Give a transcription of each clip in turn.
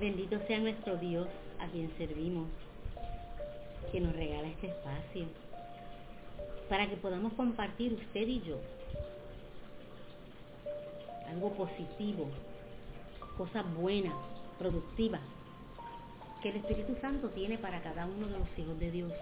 Bendito sea nuestro Dios a quien servimos, que nos regala este espacio, para que podamos compartir usted y yo algo positivo, cosas buenas, productivas, que el Espíritu Santo tiene para cada uno de los hijos de Dios.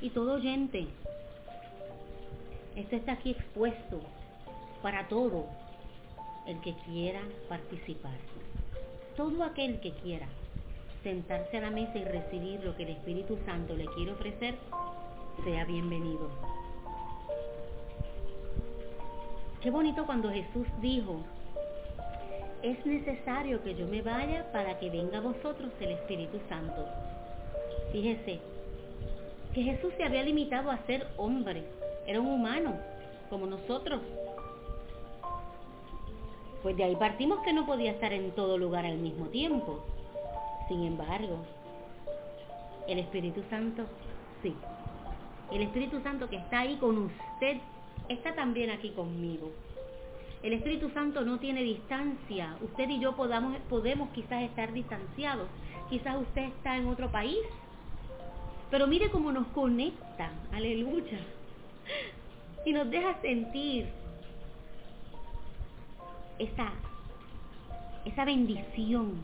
Y todo oyente, esto está aquí expuesto para todo el que quiera participar. Todo aquel que quiera sentarse a la mesa y recibir lo que el Espíritu Santo le quiere ofrecer, sea bienvenido. Qué bonito cuando Jesús dijo, es necesario que yo me vaya para que venga a vosotros el Espíritu Santo. Fíjese que Jesús se había limitado a ser hombre, era un humano, como nosotros. Pues de ahí partimos que no podía estar en todo lugar al mismo tiempo. Sin embargo, el Espíritu Santo, sí. El Espíritu Santo que está ahí con usted, está también aquí conmigo. El Espíritu Santo no tiene distancia. Usted y yo podamos, podemos quizás estar distanciados. Quizás usted está en otro país. Pero mire cómo nos conecta. Aleluya. Y nos deja sentir esa, bendición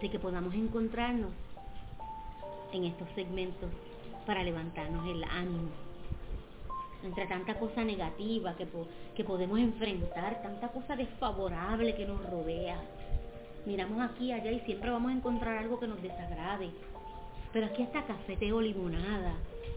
de que podamos encontrarnos en estos segmentos para levantarnos el ánimo entre tanta cosa negativa que, que podemos enfrentar, tanta cosa desfavorable que nos rodea. Miramos aquí allá y siempre vamos a encontrar algo que nos desagrade. Pero aquí está cafeteo limonada,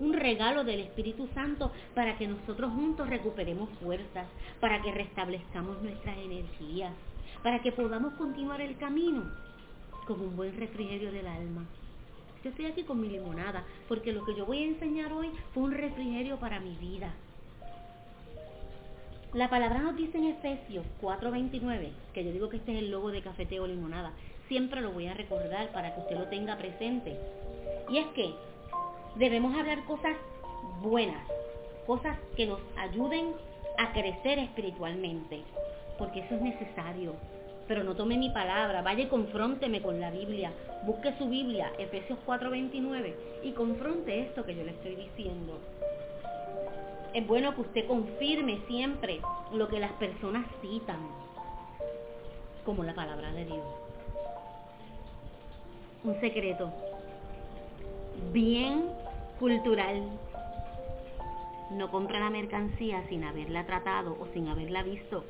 un regalo del Espíritu Santo para que nosotros juntos recuperemos fuerzas, para que restablezcamos nuestras energías, para que podamos continuar el camino con un buen refrigerio del alma. Yo estoy aquí con mi limonada, porque lo que yo voy a enseñar hoy fue un refrigerio para mi vida. La palabra nos dice en Efesios 4:29, que yo digo que este es el logo de cafeteo limonada. Siempre lo voy a recordar para que usted lo tenga presente. Y es que debemos hablar cosas buenas, cosas que nos ayuden a crecer espiritualmente, porque eso es necesario pero no tome mi palabra, vaya y confrónteme con la Biblia, busque su Biblia, Efesios 4:29, y confronte esto que yo le estoy diciendo. Es bueno que usted confirme siempre lo que las personas citan, como la palabra de Dios. Un secreto bien cultural. No compra la mercancía sin haberla tratado o sin haberla visto.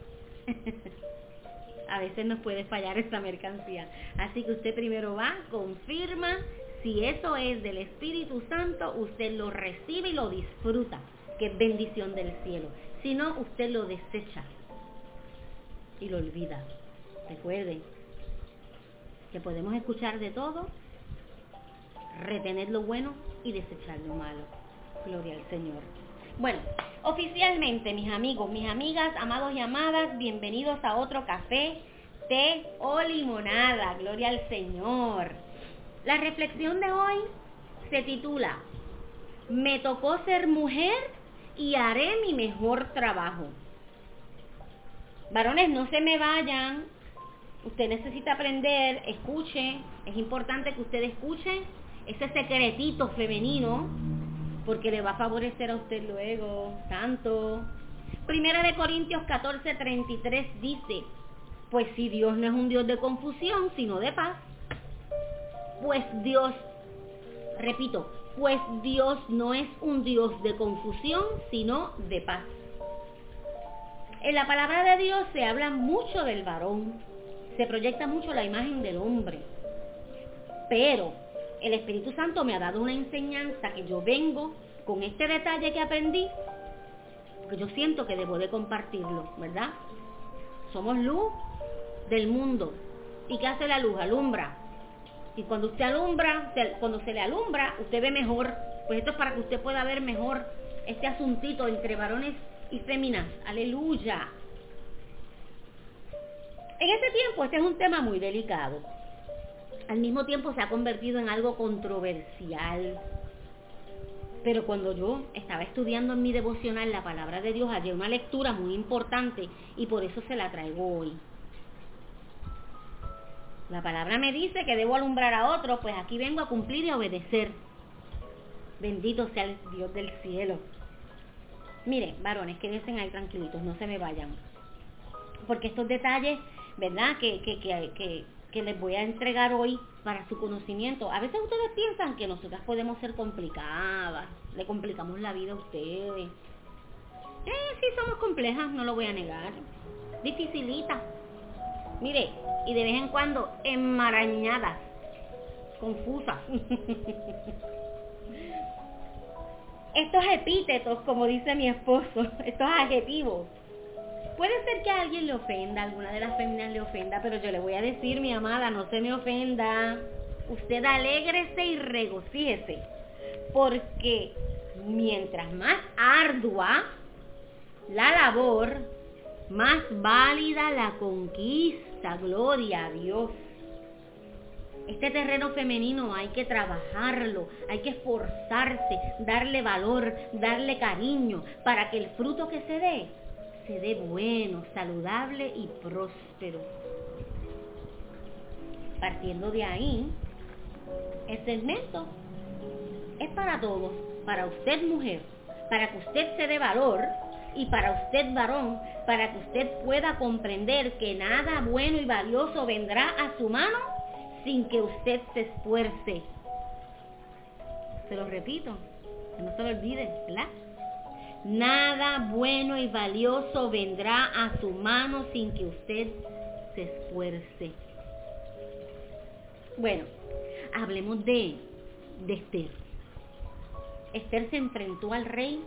a veces nos puede fallar esta mercancía. Así que usted primero va, confirma, si eso es del Espíritu Santo, usted lo recibe y lo disfruta, que bendición del cielo. Si no, usted lo desecha y lo olvida. Recuerde que podemos escuchar de todo, retener lo bueno y desechar lo malo. Gloria al Señor. Bueno, oficialmente, mis amigos, mis amigas, amados y amadas, bienvenidos a otro café, té o limonada. Gloria al Señor. La reflexión de hoy se titula Me tocó ser mujer y haré mi mejor trabajo. Varones, no se me vayan. Usted necesita aprender, escuche. Es importante que usted escuche ese secretito femenino porque le va a favorecer a usted luego, tanto. Primera de Corintios 14, 33 dice, pues si Dios no es un Dios de confusión, sino de paz, pues Dios, repito, pues Dios no es un Dios de confusión, sino de paz. En la palabra de Dios se habla mucho del varón, se proyecta mucho la imagen del hombre, pero el Espíritu Santo me ha dado una enseñanza que yo vengo con este detalle que aprendí, porque yo siento que debo de compartirlo, ¿verdad? Somos luz del mundo. ¿Y qué hace la luz? Alumbra. Y cuando usted alumbra, cuando se le alumbra, usted ve mejor. Pues esto es para que usted pueda ver mejor este asuntito entre varones y féminas. Aleluya. En este tiempo este es un tema muy delicado al mismo tiempo se ha convertido en algo controversial. Pero cuando yo estaba estudiando en mi devocional la palabra de Dios, había una lectura muy importante y por eso se la traigo hoy. La palabra me dice que debo alumbrar a otros, pues aquí vengo a cumplir y a obedecer. Bendito sea el Dios del cielo. Mire, varones, quédense ahí tranquilitos, no se me vayan. Porque estos detalles, ¿verdad? Que, que, que, que, les voy a entregar hoy para su conocimiento. A veces ustedes piensan que nosotras podemos ser complicadas, le complicamos la vida a ustedes. Eh, sí, somos complejas, no lo voy a negar. Dificilita. Mire, y de vez en cuando enmarañadas, confusas. estos epítetos, como dice mi esposo, estos adjetivos, puede ser que a alguien le ofenda, alguna de las féminas le ofenda, pero yo le voy a decir, mi amada, no se me ofenda. Usted alégrese y regocíjese, porque mientras más ardua la labor, más válida la conquista, gloria a Dios. Este terreno femenino hay que trabajarlo, hay que esforzarse, darle valor, darle cariño, para que el fruto que se dé, se dé bueno, saludable y próspero. Partiendo de ahí, el segmento es para todos, para usted mujer, para que usted se dé valor y para usted varón, para que usted pueda comprender que nada bueno y valioso vendrá a su mano sin que usted se esfuerce. Se lo repito, que no se lo olvide, ¿verdad? Nada bueno y valioso vendrá a su mano sin que usted se esfuerce. Bueno, hablemos de, de Esther. Esther se enfrentó al rey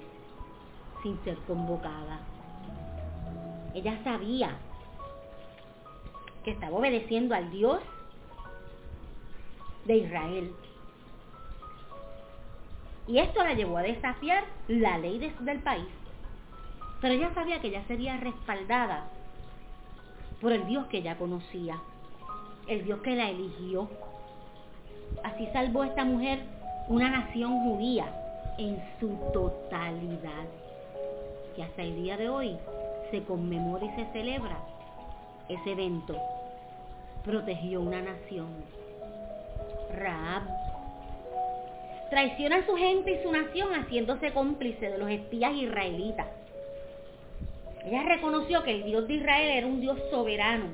sin ser convocada. Ella sabía que estaba obedeciendo al Dios de Israel. Y esto la llevó a desafiar la ley del país. Pero ella sabía que ella sería respaldada por el Dios que ella conocía, el Dios que la eligió. Así salvó esta mujer una nación judía en su totalidad. Y hasta el día de hoy se conmemora y se celebra ese evento. Protegió una nación Raab. Traiciona a su gente y su nación haciéndose cómplice de los espías israelitas. Ella reconoció que el Dios de Israel era un Dios soberano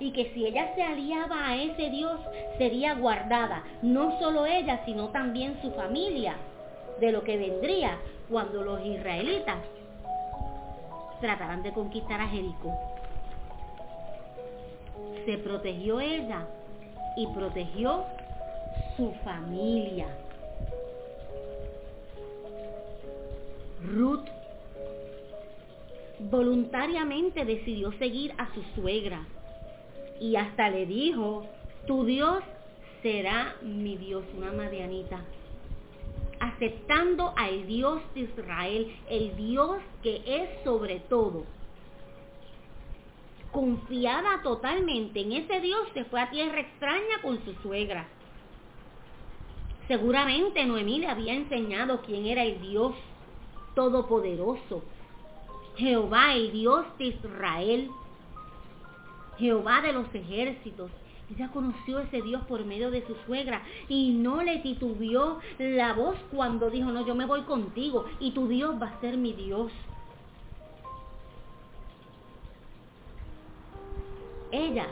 y que si ella se aliaba a ese Dios sería guardada, no solo ella, sino también su familia, de lo que vendría cuando los israelitas trataran de conquistar a Jericó. Se protegió ella y protegió su familia. Ruth voluntariamente decidió seguir a su suegra y hasta le dijo, tu Dios será mi Dios, una madianita, aceptando al Dios de Israel, el Dios que es sobre todo. Confiada totalmente en ese Dios, se fue a tierra extraña con su suegra. Seguramente Noemí le había enseñado quién era el Dios todopoderoso, Jehová, el Dios de Israel, Jehová de los ejércitos. Ella conoció ese Dios por medio de su suegra y no le titubió la voz cuando dijo, no, yo me voy contigo y tu Dios va a ser mi Dios. Ella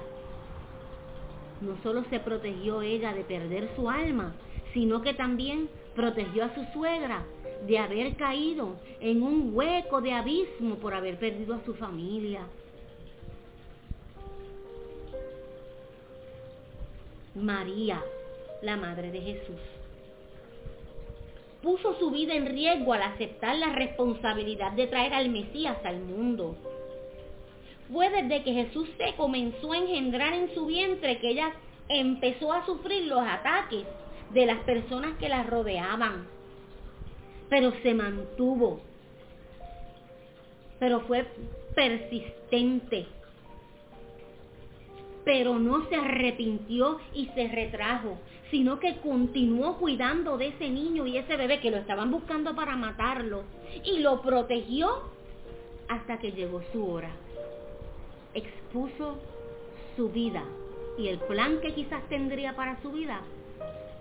no solo se protegió ella de perder su alma, sino que también protegió a su suegra de haber caído en un hueco de abismo por haber perdido a su familia. María, la madre de Jesús, puso su vida en riesgo al aceptar la responsabilidad de traer al Mesías al mundo. Fue desde que Jesús se comenzó a engendrar en su vientre que ella empezó a sufrir los ataques de las personas que la rodeaban. Pero se mantuvo. Pero fue persistente. Pero no se arrepintió y se retrajo, sino que continuó cuidando de ese niño y ese bebé que lo estaban buscando para matarlo. Y lo protegió hasta que llegó su hora. Expuso su vida y el plan que quizás tendría para su vida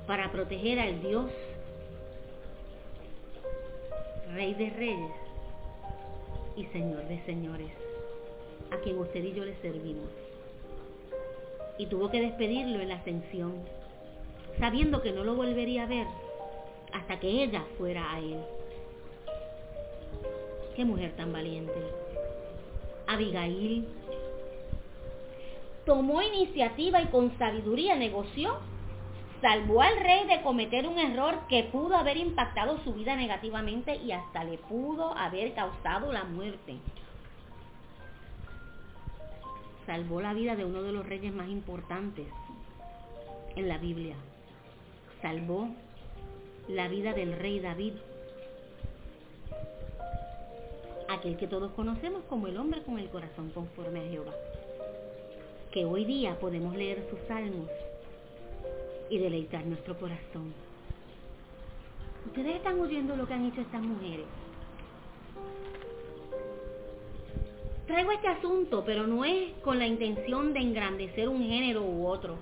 para proteger al Dios, Rey de Reyes y Señor de Señores, a quien usted y yo le servimos. Y tuvo que despedirlo en la ascensión, sabiendo que no lo volvería a ver hasta que ella fuera a él. Qué mujer tan valiente. Abigail tomó iniciativa y con sabiduría negoció, salvó al rey de cometer un error que pudo haber impactado su vida negativamente y hasta le pudo haber causado la muerte. Salvó la vida de uno de los reyes más importantes en la Biblia. Salvó la vida del rey David, aquel que todos conocemos como el hombre con el corazón conforme a Jehová que hoy día podemos leer sus salmos y deleitar nuestro corazón. Ustedes están oyendo lo que han hecho estas mujeres. Traigo este asunto, pero no es con la intención de engrandecer un género u otro.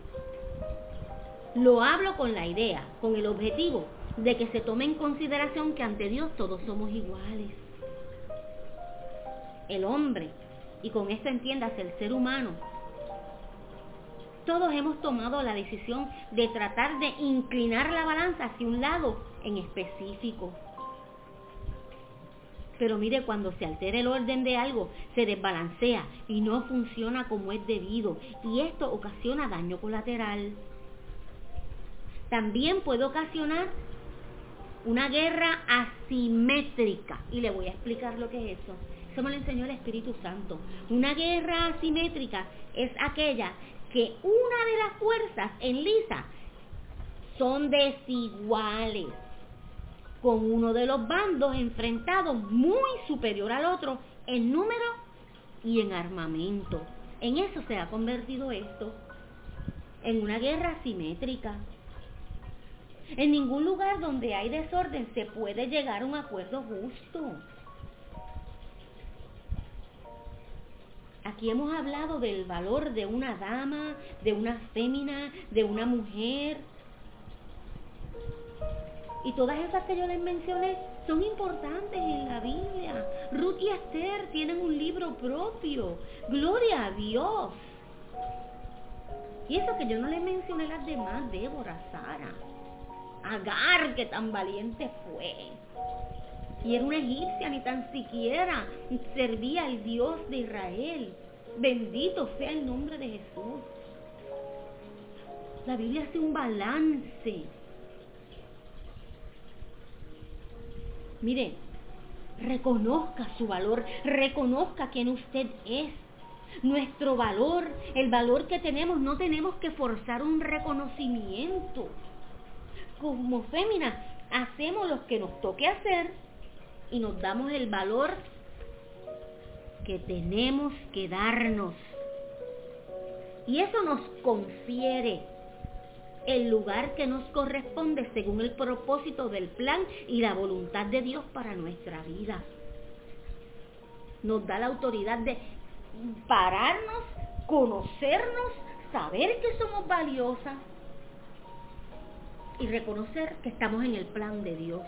Lo hablo con la idea, con el objetivo de que se tome en consideración que ante Dios todos somos iguales. El hombre, y con esto entiendas el ser humano, todos hemos tomado la decisión de tratar de inclinar la balanza hacia un lado en específico. Pero mire, cuando se altera el orden de algo, se desbalancea y no funciona como es debido. Y esto ocasiona daño colateral. También puede ocasionar una guerra asimétrica. Y le voy a explicar lo que es eso. Eso me lo enseñó el Espíritu Santo. Una guerra asimétrica es aquella que una de las fuerzas en lisa son desiguales, con uno de los bandos enfrentados muy superior al otro en número y en armamento. En eso se ha convertido esto, en una guerra simétrica. En ningún lugar donde hay desorden se puede llegar a un acuerdo justo. Aquí hemos hablado del valor de una dama, de una fémina, de una mujer. Y todas esas que yo les mencioné son importantes en la Biblia. Ruth y Esther tienen un libro propio. Gloria a Dios. Y eso que yo no les mencioné las demás, Débora, Sara, Agar, que tan valiente fue. Y era una egipcia, ni tan siquiera servía al Dios de Israel. Bendito sea el nombre de Jesús. La Biblia hace un balance. Mire, reconozca su valor, reconozca quién usted es. Nuestro valor, el valor que tenemos, no tenemos que forzar un reconocimiento. Como féminas, hacemos lo que nos toque hacer y nos damos el valor que tenemos que darnos. Y eso nos confiere el lugar que nos corresponde según el propósito del plan y la voluntad de Dios para nuestra vida. Nos da la autoridad de pararnos, conocernos, saber que somos valiosas y reconocer que estamos en el plan de Dios.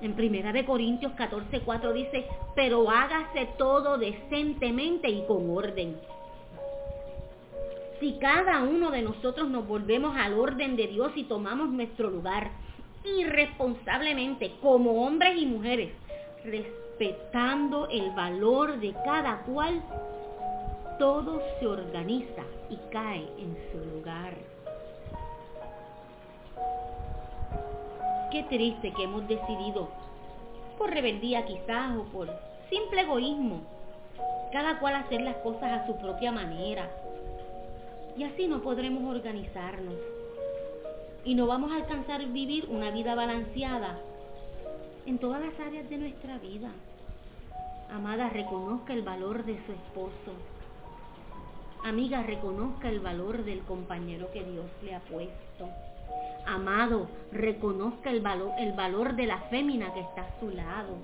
En Primera de Corintios 14, 4 dice, pero hágase todo decentemente y con orden. Si cada uno de nosotros nos volvemos al orden de Dios y tomamos nuestro lugar irresponsablemente como hombres y mujeres, respetando el valor de cada cual, todo se organiza y cae en su lugar. Qué triste que hemos decidido, por rebeldía quizás o por simple egoísmo, cada cual hacer las cosas a su propia manera. Y así no podremos organizarnos. Y no vamos a alcanzar vivir una vida balanceada en todas las áreas de nuestra vida. Amada, reconozca el valor de su esposo. Amiga, reconozca el valor del compañero que Dios le ha puesto. Amado, reconozca el valor, el valor de la fémina que está a su lado.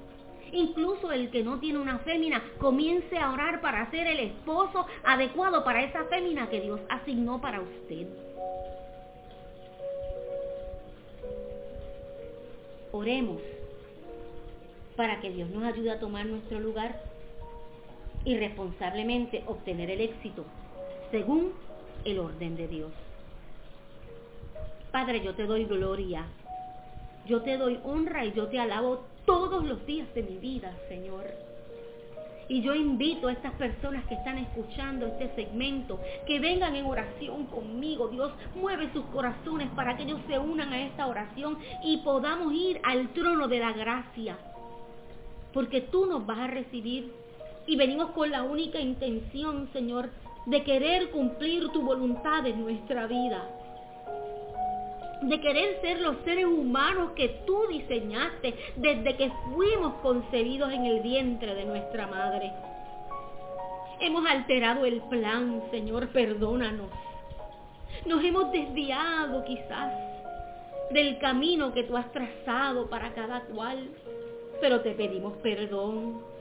Incluso el que no tiene una fémina, comience a orar para ser el esposo adecuado para esa fémina que Dios asignó para usted. Oremos para que Dios nos ayude a tomar nuestro lugar y responsablemente obtener el éxito según el orden de Dios. Padre, yo te doy gloria, yo te doy honra y yo te alabo todos los días de mi vida, Señor. Y yo invito a estas personas que están escuchando este segmento que vengan en oración conmigo. Dios mueve sus corazones para que ellos se unan a esta oración y podamos ir al trono de la gracia. Porque tú nos vas a recibir y venimos con la única intención, Señor, de querer cumplir tu voluntad en nuestra vida. De querer ser los seres humanos que tú diseñaste desde que fuimos concebidos en el vientre de nuestra madre. Hemos alterado el plan, Señor, perdónanos. Nos hemos desviado quizás del camino que tú has trazado para cada cual, pero te pedimos perdón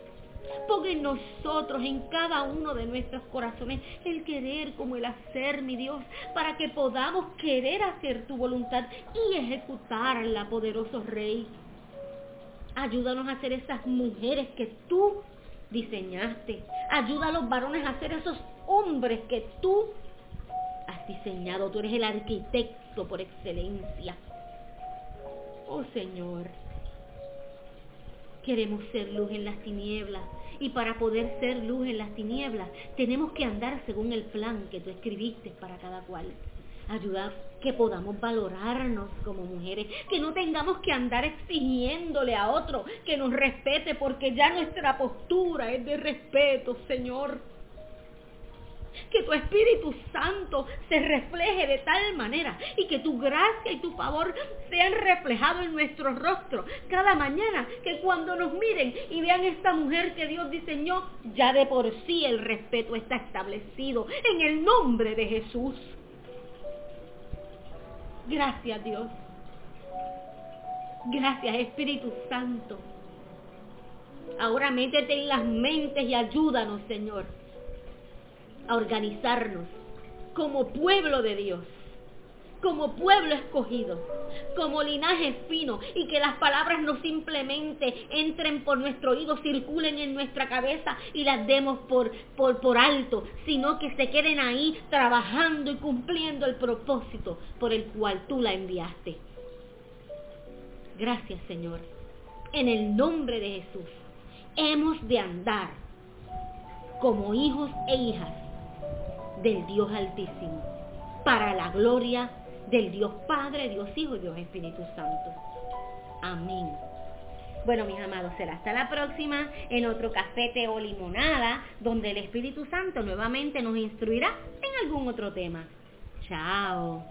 Ponga en nosotros, en cada uno de nuestros corazones, el querer como el hacer, mi Dios, para que podamos querer hacer tu voluntad y ejecutarla, poderoso Rey. Ayúdanos a ser esas mujeres que tú diseñaste. Ayuda a los varones a ser esos hombres que tú has diseñado. Tú eres el arquitecto por excelencia. Oh Señor. Queremos ser luz en las tinieblas y para poder ser luz en las tinieblas tenemos que andar según el plan que tú escribiste para cada cual. Ayudar que podamos valorarnos como mujeres, que no tengamos que andar exigiéndole a otro que nos respete porque ya nuestra postura es de respeto, Señor que tu Espíritu Santo se refleje de tal manera y que tu gracia y tu favor sean reflejados en nuestro rostro cada mañana, que cuando nos miren y vean esta mujer que Dios diseñó, ya de por sí el respeto está establecido en el nombre de Jesús. Gracias Dios. Gracias Espíritu Santo. Ahora métete en las mentes y ayúdanos, Señor a organizarnos como pueblo de Dios, como pueblo escogido, como linaje fino y que las palabras no simplemente entren por nuestro oído, circulen en nuestra cabeza y las demos por, por, por alto, sino que se queden ahí trabajando y cumpliendo el propósito por el cual tú la enviaste. Gracias Señor. En el nombre de Jesús hemos de andar como hijos e hijas del Dios Altísimo, para la gloria del Dios Padre, Dios Hijo y Dios Espíritu Santo. Amén. Bueno, mis amados, será hasta la próxima en otro cafete o limonada, donde el Espíritu Santo nuevamente nos instruirá en algún otro tema. Chao.